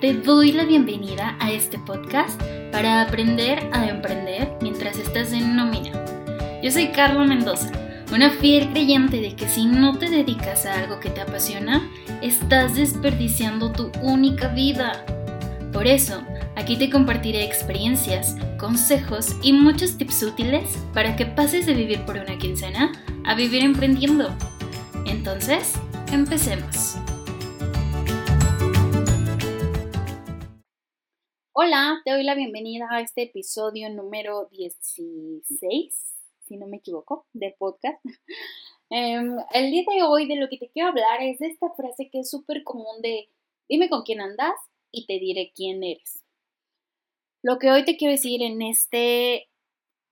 Te doy la bienvenida a este podcast para aprender a emprender mientras estás en nómina. Yo soy Carla Mendoza, una fiel creyente de que si no te dedicas a algo que te apasiona, estás desperdiciando tu única vida. Por eso, aquí te compartiré experiencias, consejos y muchos tips útiles para que pases de vivir por una quincena a vivir emprendiendo. Entonces, empecemos. Hola, te doy la bienvenida a este episodio número 16, si no me equivoco, del podcast. Em, el día de hoy de lo que te quiero hablar es de esta frase que es súper común de dime con quién andas y te diré quién eres. Lo que hoy te quiero decir en este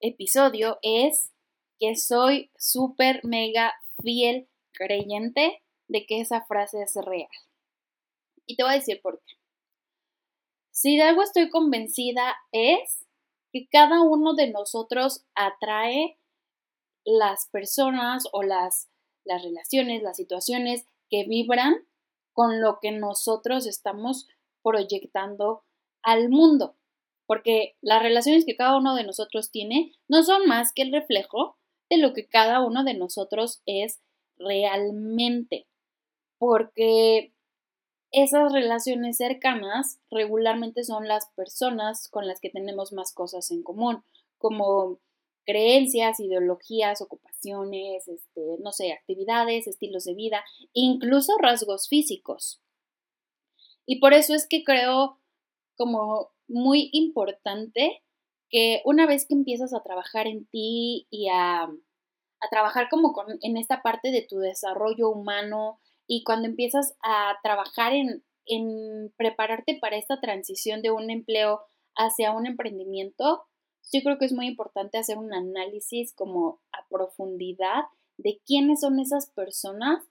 episodio es que soy súper mega fiel creyente de que esa frase es real. Y te voy a decir por qué. Si de algo estoy convencida es que cada uno de nosotros atrae las personas o las, las relaciones, las situaciones que vibran con lo que nosotros estamos proyectando al mundo. Porque las relaciones que cada uno de nosotros tiene no son más que el reflejo de lo que cada uno de nosotros es realmente. Porque esas relaciones cercanas regularmente son las personas con las que tenemos más cosas en común, como creencias, ideologías, ocupaciones, este, no sé, actividades, estilos de vida, incluso rasgos físicos. Y por eso es que creo como muy importante que una vez que empiezas a trabajar en ti y a, a trabajar como en esta parte de tu desarrollo humano, y cuando empiezas a trabajar en, prepararte para esta transición de un empleo hacia un emprendimiento, yo creo que es muy importante hacer un análisis como a profundidad de quiénes son esas personas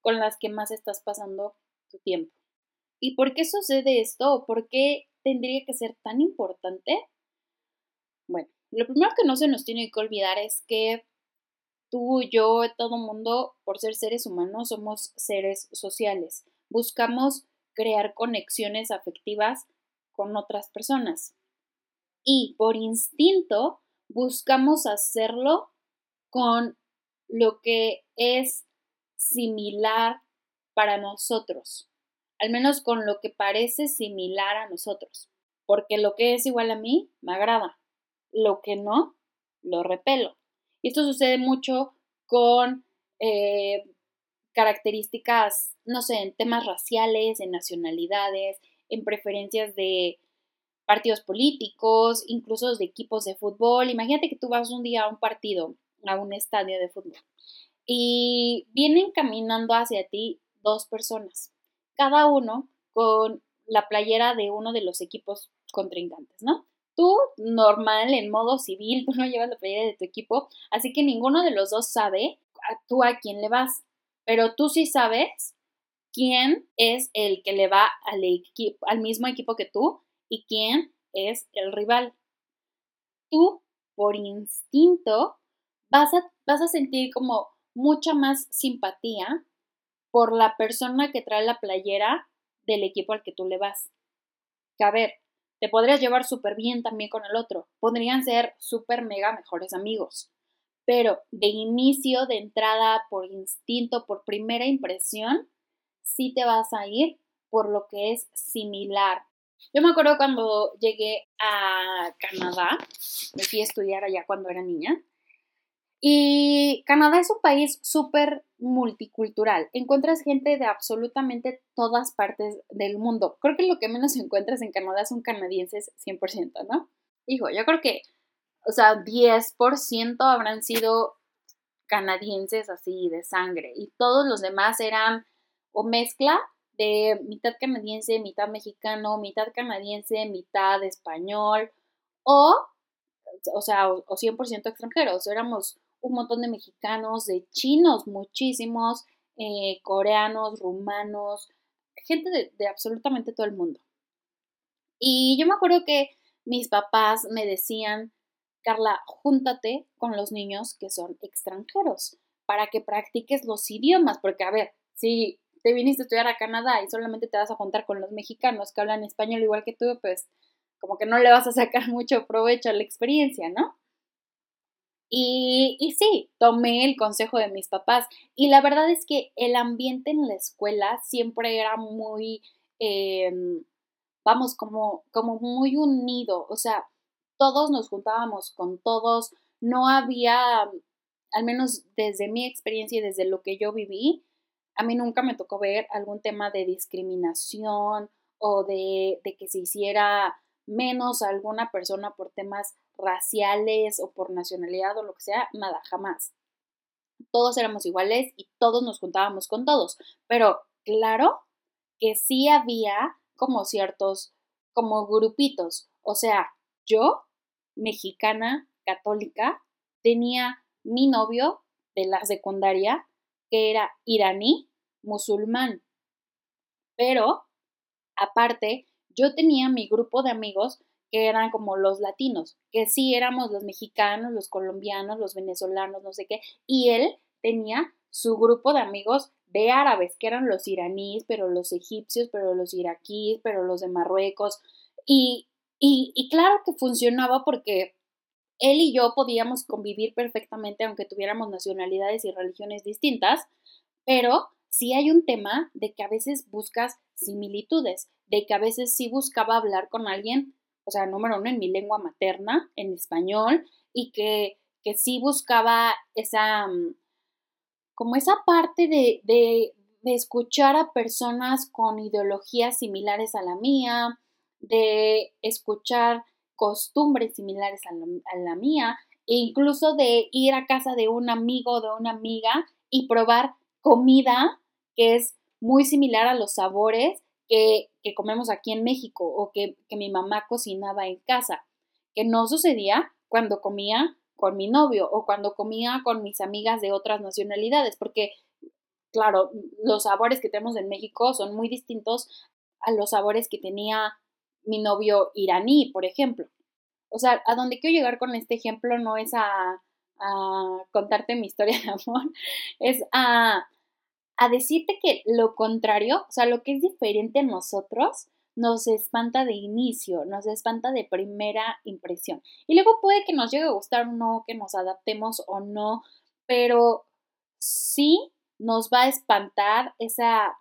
con las que más estás pasando tu tiempo. ¿Y por qué sucede esto? ¿Por qué tendría que ser tan importante? Bueno, lo primero que no se nos tiene que olvidar es que Tú, yo, todo mundo, por ser seres humanos, somos seres sociales. Buscamos crear conexiones afectivas con otras personas. Y por instinto buscamos hacerlo con lo que es similar para nosotros, al menos con lo que parece similar a nosotros, porque lo que es igual a mí me agrada, lo que no, lo repelo. Y esto sucede mucho con eh, características, no sé, en temas raciales, en nacionalidades, en preferencias de partidos políticos, incluso de equipos de fútbol. Imagínate que tú vas un día a un partido, a un estadio de fútbol, y vienen caminando hacia ti dos personas, cada uno con la playera de uno de los equipos contrincantes, ¿no? Tú, normal, en modo civil, tú no llevas la playera de tu equipo, así que ninguno de los dos sabe a tú a quién le vas, pero tú sí sabes quién es el que le va al, equipo, al mismo equipo que tú y quién es el rival. Tú, por instinto, vas a, vas a sentir como mucha más simpatía por la persona que trae la playera del equipo al que tú le vas. A ver, te podrías llevar súper bien también con el otro. Podrían ser súper mega mejores amigos. Pero de inicio, de entrada, por instinto, por primera impresión, sí te vas a ir por lo que es similar. Yo me acuerdo cuando llegué a Canadá, me fui a estudiar allá cuando era niña, y Canadá es un país súper multicultural. Encuentras gente de absolutamente todas partes del mundo. Creo que lo que menos encuentras en Canadá son canadienses 100%, ¿no? Hijo, yo creo que, o sea, 10% habrán sido canadienses así de sangre y todos los demás eran o mezcla de mitad canadiense, mitad mexicano, mitad canadiense, mitad español o, o sea, o, 100% extranjeros. Éramos un montón de mexicanos, de chinos, muchísimos, eh, coreanos, rumanos, gente de, de absolutamente todo el mundo. Y yo me acuerdo que mis papás me decían, Carla, júntate con los niños que son extranjeros para que practiques los idiomas, porque a ver, si te viniste a estudiar a Canadá y solamente te vas a juntar con los mexicanos que hablan español igual que tú, pues como que no le vas a sacar mucho provecho a la experiencia, ¿no? Y, sí, tomé el consejo de mis papás. Y la verdad es que el ambiente en la escuela siempre era muy, em, vamos, como, como muy unido. O sea, todos nos juntábamos con todos. No había, al menos desde mi experiencia y desde lo que yo viví, a mí nunca me tocó ver algún tema de discriminación o de, de que se hiciera menos a alguna persona por temas raciales o por nacionalidad o lo que sea, nada, jamás. Todos éramos iguales y todos nos juntábamos con todos, pero claro que sí había como ciertos, como grupitos, o sea, yo, mexicana, católica, tenía mi novio de la secundaria que era iraní, musulmán, pero aparte yo tenía mi grupo de amigos que eran como los latinos, que sí éramos los mexicanos, los colombianos, los venezolanos, no sé qué, y él tenía su grupo de amigos de árabes, que eran los iraníes, pero los egipcios, pero los iraquíes, pero los de Marruecos, y, y, claro que funcionaba porque él y yo podíamos convivir perfectamente aunque tuviéramos nacionalidades y religiones distintas, pero sí hay un tema de que a veces buscas similitudes, de que a veces sí buscaba hablar con alguien o sea, número uno, en mi lengua materna, en español, y que, que sí buscaba esa, mm, como esa parte de, de, escuchar a personas con ideologías similares a la mía, de escuchar costumbres similares a la, a la, mía, e incluso de ir a casa de un amigo o de una amiga y probar comida que es muy similar a los sabores que, comemos aquí en México o que, mi mamá cocinaba en casa, que no sucedía cuando comía con mi novio o cuando comía con mis amigas de otras nacionalidades, porque, claro, los sabores que tenemos en México son muy distintos a los sabores que tenía mi novio iraní, por ejemplo. O sea, a donde quiero llegar con este ejemplo no es a, a contarte mi historia de amor, es a a decirte que lo contrario, o sea, lo que es diferente en nosotros, nos espanta de inicio, nos espanta de primera impresión. Y luego puede que nos llegue a gustar o no, que nos adaptemos o no, pero sí nos va a espantar esa,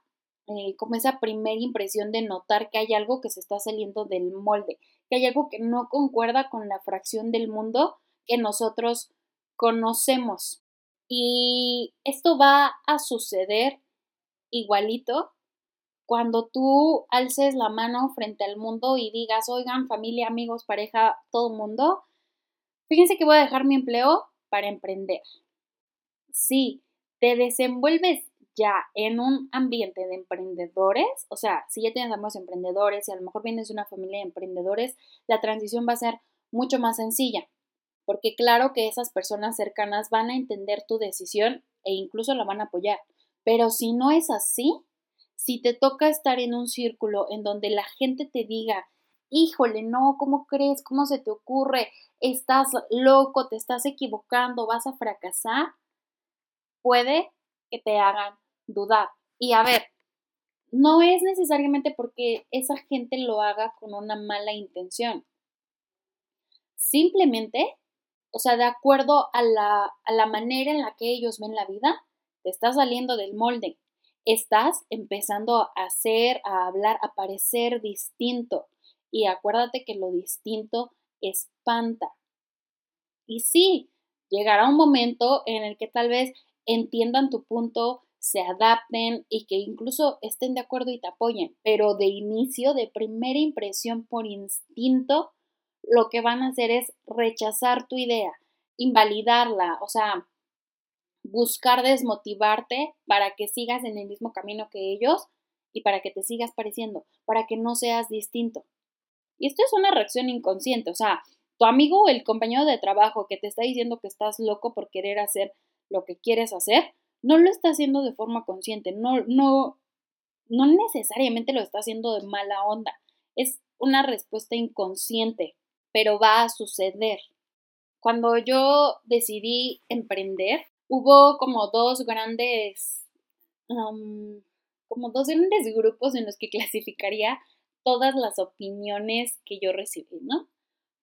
eh, como esa primera impresión de notar que hay algo que se está saliendo del molde, que hay algo que no concuerda con la fracción del mundo que nosotros conocemos. Y esto va a suceder igualito cuando tú alces la mano frente al mundo y digas, oigan, familia, amigos, pareja, todo mundo, fíjense que voy a dejar mi empleo para emprender. Si te desenvuelves ya en un ambiente de emprendedores, o sea, si ya tienes amigos emprendedores y a lo mejor vienes de una familia de emprendedores, la transición va a ser mucho más sencilla porque claro que esas personas cercanas van a entender tu decisión e incluso la van a apoyar. Pero si no es así, si te toca estar en un círculo en donde la gente te diga, híjole, no, ¿cómo crees? ¿Cómo se te ocurre? Estás loco, te estás equivocando, vas a fracasar, puede que te hagan dudar. Y a ver, no es necesariamente porque esa gente lo haga con una mala intención. Simplemente o sea, de acuerdo a la, a la manera en la que ellos ven la vida, te estás saliendo del molde. Estás empezando a hacer, a hablar, a parecer distinto. Y acuérdate que lo distinto espanta. Y sí, llegará un momento en el que tal vez entiendan tu punto, se adapten y que incluso estén de acuerdo y te apoyen. Pero de inicio, de primera impresión por instinto, lo que van a hacer es rechazar tu idea, invalidarla, o sea, buscar desmotivarte para que sigas en el mismo camino que ellos y para que te sigas pareciendo, para que no seas distinto. Y esto es una reacción inconsciente, o sea, tu amigo o el compañero de trabajo que te está diciendo que estás loco por querer hacer lo que quieres hacer, no lo está haciendo de forma consciente, no, no, no necesariamente lo está haciendo de mala onda, es una respuesta inconsciente pero va a suceder. Cuando yo decidí emprender, hubo como dos grandes como dos grandes grupos en los que clasificaría todas las opiniones que yo recibí, ¿no?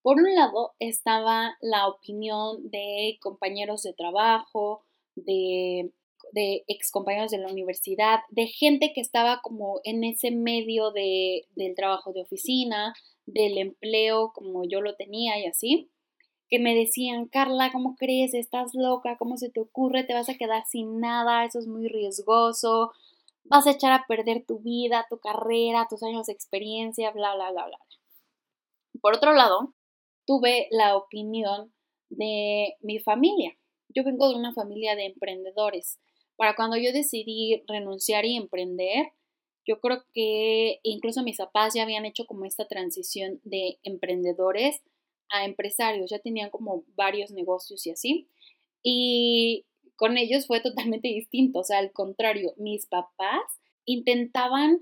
Por un lado estaba la opinión de compañeros de trabajo, de, de ex compañeros de la universidad, de gente que estaba como en ese medio de, del trabajo de oficina, del empleo como yo lo tenía y así, que me decían, Carla, ¿cómo crees? ¿Estás loca? ¿Cómo se te ocurre? Te vas a quedar sin nada, eso es muy riesgoso, vas a echar a perder tu vida, tu carrera, tus años de experiencia, bla, bla, bla, bla. Por otro lado, tuve la opinión de mi familia. Yo vengo de una familia de emprendedores. Para cuando yo decidí renunciar y emprender, yo creo que incluso mis papás ya habían hecho como esta transición de emprendedores a empresarios, ya tenían como varios negocios y así. Y con ellos fue totalmente distinto, o sea, al contrario, mis papás intentaban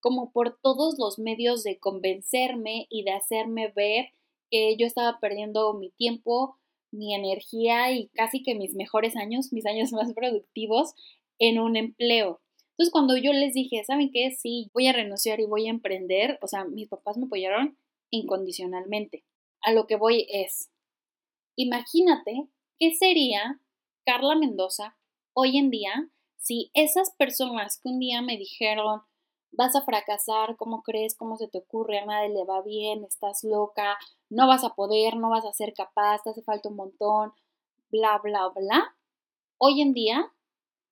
como por todos los medios de convencerme y de hacerme ver que yo estaba perdiendo mi tiempo, mi energía y casi que mis mejores años, mis años más productivos en un empleo. Entonces, cuando yo les dije, ¿saben qué? Sí, voy a renunciar y voy a emprender, o sea, mis papás me apoyaron incondicionalmente. A lo que voy es, imagínate qué sería Carla Mendoza hoy en día si esas personas que un día me dijeron, vas a fracasar, ¿cómo crees? ¿Cómo se te ocurre? A nadie le va bien, estás loca, no vas a poder, no vas a ser capaz, te hace falta un montón, bla, bla, bla. Hoy en día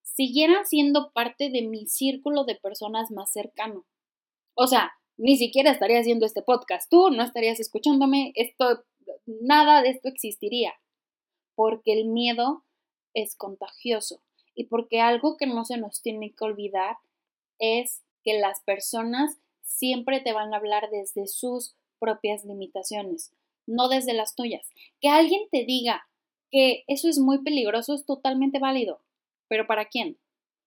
siguieran siendo parte de mi círculo de personas más cercano. O sea, ni siquiera estaría haciendo este podcast. Tú no estarías escuchándome. Esto, nada de esto existiría. Porque el miedo es contagioso. Y porque algo que no se nos tiene que olvidar es que las personas siempre te van a hablar desde sus propias limitaciones, no desde las tuyas. Que alguien te diga que eso es muy peligroso es totalmente válido, pero ¿para quién?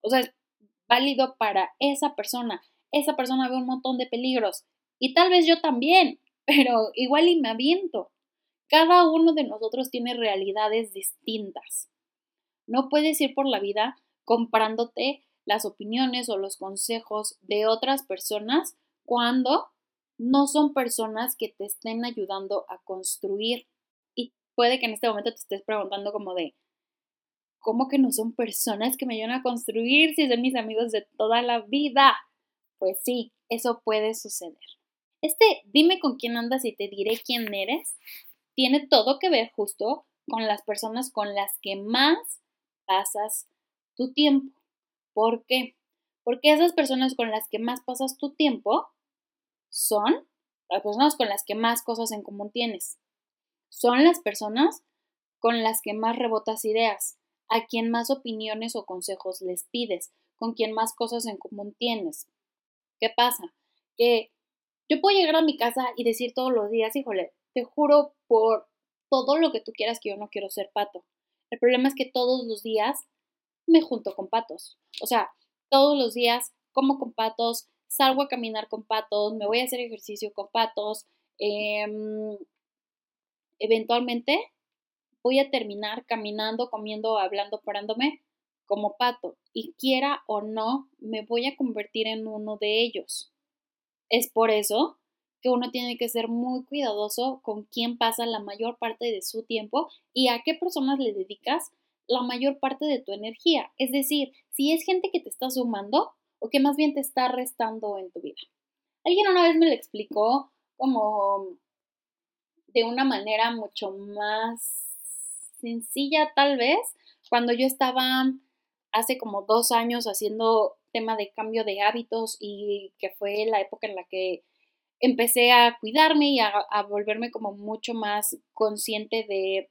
O sea, es válido para esa persona. Esa persona ve un montón de peligros y tal vez yo también, pero igual y me aviento. Cada uno de nosotros tiene realidades distintas. No puedes ir por la vida comprándote las opiniones o los consejos de otras personas cuando no son personas que te estén ayudando a construir. Y puede que en este momento te estés preguntando como de, ¿cómo que no son personas que me ayudan a construir si son mis amigos de toda la vida? Pues sí, eso puede suceder. Este dime con quién andas y te diré quién eres tiene todo que ver justo con las personas con las que más pasas tu tiempo. ¿Por qué? Porque esas personas con las que más pasas tu tiempo son las personas con las que más cosas en común tienes. Son las personas con las que más rebotas ideas, a quien más opiniones o consejos les pides, con quien más cosas en común tienes. ¿Qué pasa? Que yo puedo llegar a mi casa y decir todos los días, híjole, te juro por todo lo que tú quieras que yo no quiero ser pato. El problema es que todos los días me junto con patos. O sea, todos los días como con patos, salgo a caminar con patos, me voy a hacer ejercicio con patos. Em, eventualmente voy a terminar caminando, comiendo, hablando, parándome como pato. Y quiera o no, me voy a convertir en uno de ellos. Es por eso que uno tiene que ser muy cuidadoso con quién pasa la mayor parte de su tiempo y a qué personas le dedicas la mayor parte de tu energía. Es decir, si es gente que te está sumando o que más bien te está restando en tu vida. Alguien una vez me lo explicó como de una manera mucho más sencilla tal vez, cuando yo estaba hace como dos años haciendo tema de cambio de hábitos y que fue la época en la que empecé a cuidarme y a, volverme como mucho más consciente de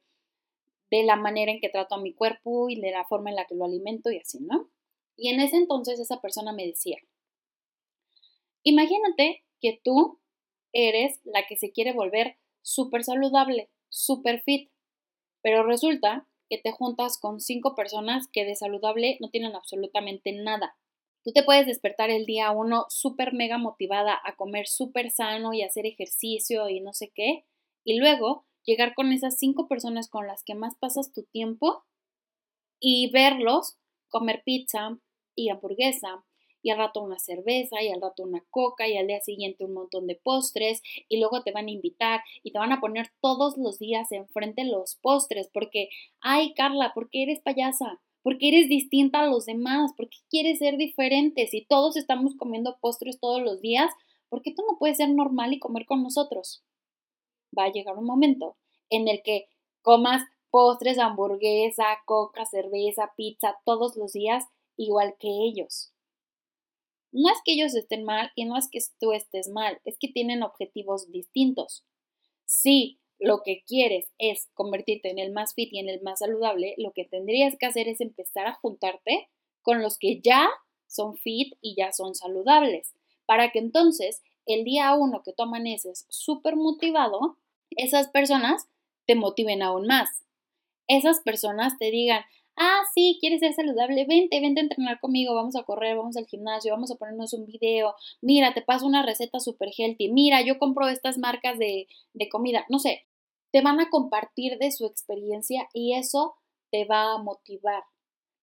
de la manera en que trato a mi cuerpo y de la forma en la que lo alimento y así, ¿no? Y en ese entonces esa persona me decía, imagínate que tú eres la que se quiere volver súper saludable, súper fit, pero resulta que te juntas con cinco personas que de saludable no tienen absolutamente nada. Tú te puedes despertar el día uno súper mega motivada a comer súper sano y hacer ejercicio y no sé qué, y luego llegar con esas cinco personas con las que más pasas tu tiempo y verlos comer pizza y hamburguesa y al rato una cerveza y al rato una coca y al día siguiente un montón de postres y luego te van a invitar y te van a poner todos los días enfrente los postres porque, ay Carla, ¿por qué eres payasa? porque eres distinta a los demás, porque quieres ser diferente. Si todos estamos comiendo postres todos los días, ¿por qué tú no puedes ser normal y comer con nosotros? Va a llegar un momento en el que comas postres, hamburguesa, coca, cerveza, pizza todos los días, igual que ellos. No es que ellos estén mal y no es que tú estés mal, es que tienen objetivos distintos. Sí, lo que quieres es convertirte en el más fit y en el más saludable, lo que tendrías que hacer es empezar a juntarte con los que ya son fit y ya son saludables, para que entonces el día uno que tú amaneces súper motivado, esas personas te motiven aún más. Esas personas te digan, ah, sí, quieres ser saludable, vente, vente a entrenar conmigo, vamos a correr, vamos al gimnasio, vamos a ponernos un video, mira, te paso una receta super healthy, mira, yo compro estas marcas de, de comida, no sé, te van a compartir de su experiencia y eso te va a motivar,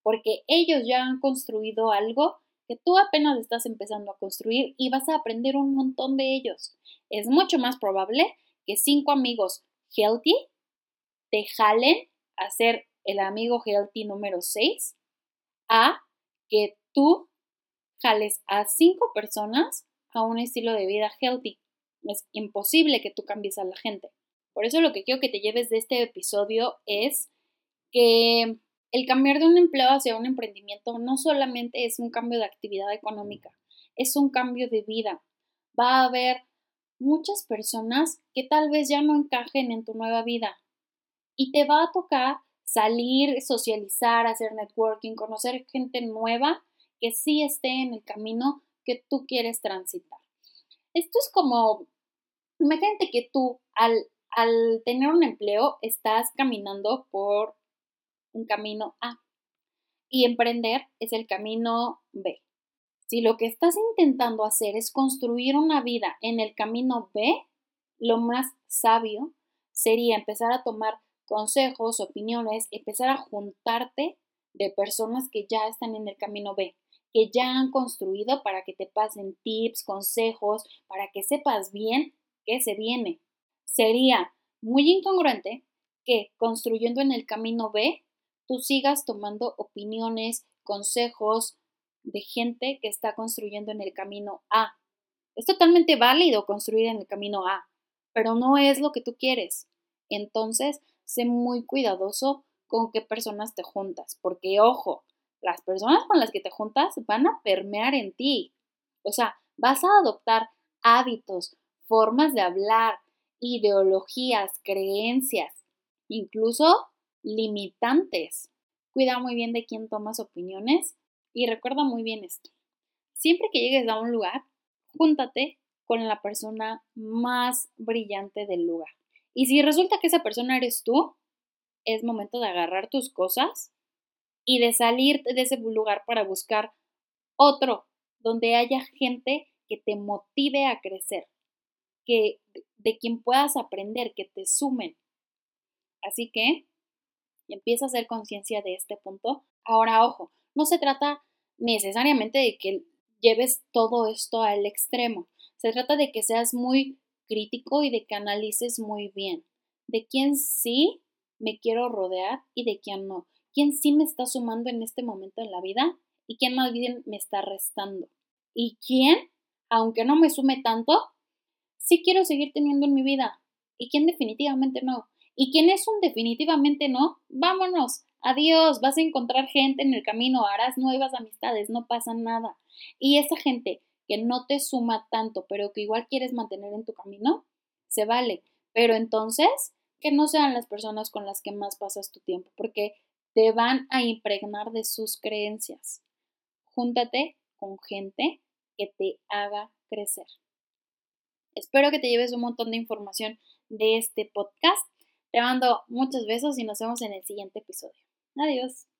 porque ellos ya han construido algo que tú apenas estás empezando a construir y vas a aprender un montón de ellos. Es mucho más probable que cinco amigos healthy te jalen a ser el amigo healthy número 6 a que tú jales a cinco personas a un estilo de vida healthy. Es imposible que tú cambies a la gente. Por eso lo que quiero que te lleves de este episodio es que el cambiar de un empleo hacia un emprendimiento no solamente es un cambio de actividad económica, es un cambio de vida. Va a haber muchas personas que tal vez ya no encajen en tu nueva vida y te va a tocar salir, socializar, hacer networking, conocer gente nueva que sí esté en el camino que tú quieres transitar. Esto es como, imagínate que tú al, al tener un empleo estás caminando por un camino A y emprender es el camino B. Si lo que estás intentando hacer es construir una vida en el camino B, lo más sabio sería empezar a tomar consejos, opiniones, empezar a juntarte de personas que ya están en el camino B, que ya han construido para que te pasen tips, consejos, para que sepas bien qué se viene. Sería muy incongruente que construyendo en el camino B, tú sigas tomando opiniones, consejos de gente que está construyendo en el camino A. Es totalmente válido construir en el camino A, pero no es lo que tú quieres. Entonces, sé muy cuidadoso con qué personas te juntas, porque ojo, las personas con las que te juntas van a permear en ti. O sea, vas a adoptar hábitos, formas de hablar, ideologías, creencias, incluso limitantes. Cuida muy bien de quién tomas opiniones y recuerda muy bien esto. Siempre que llegues a un lugar, júntate con la persona más brillante del lugar. Y si resulta que esa persona eres tú, es momento de agarrar tus cosas y de salir de ese lugar para buscar otro donde haya gente que te motive a crecer, que de quien puedas aprender, que te sumen. Así que empieza a hacer conciencia de este punto. Ahora, ojo, no se trata necesariamente de que lleves todo esto al extremo. Se trata de que seas muy crítico y de que analices muy bien de quién sí me quiero rodear y de quién no. Quién sí me está sumando en este momento en la vida y quién más bien me está restando. Y quién, aunque no me sume tanto, sí quiero seguir teniendo en mi vida. Y quién definitivamente no. Y quién es un definitivamente no, vámonos. Adiós, vas a encontrar gente en el camino, harás nuevas amistades, no pasa nada. Y esa gente que no te suma tanto, pero que igual quieres mantener en tu camino, se vale. Pero entonces, que no sean las personas con las que más pasas tu tiempo, porque te van a impregnar de sus creencias. Júntate con gente que te haga crecer. Espero que te lleves un montón de información de este podcast. Te mando muchos besos y nos vemos en el siguiente episodio. Adiós.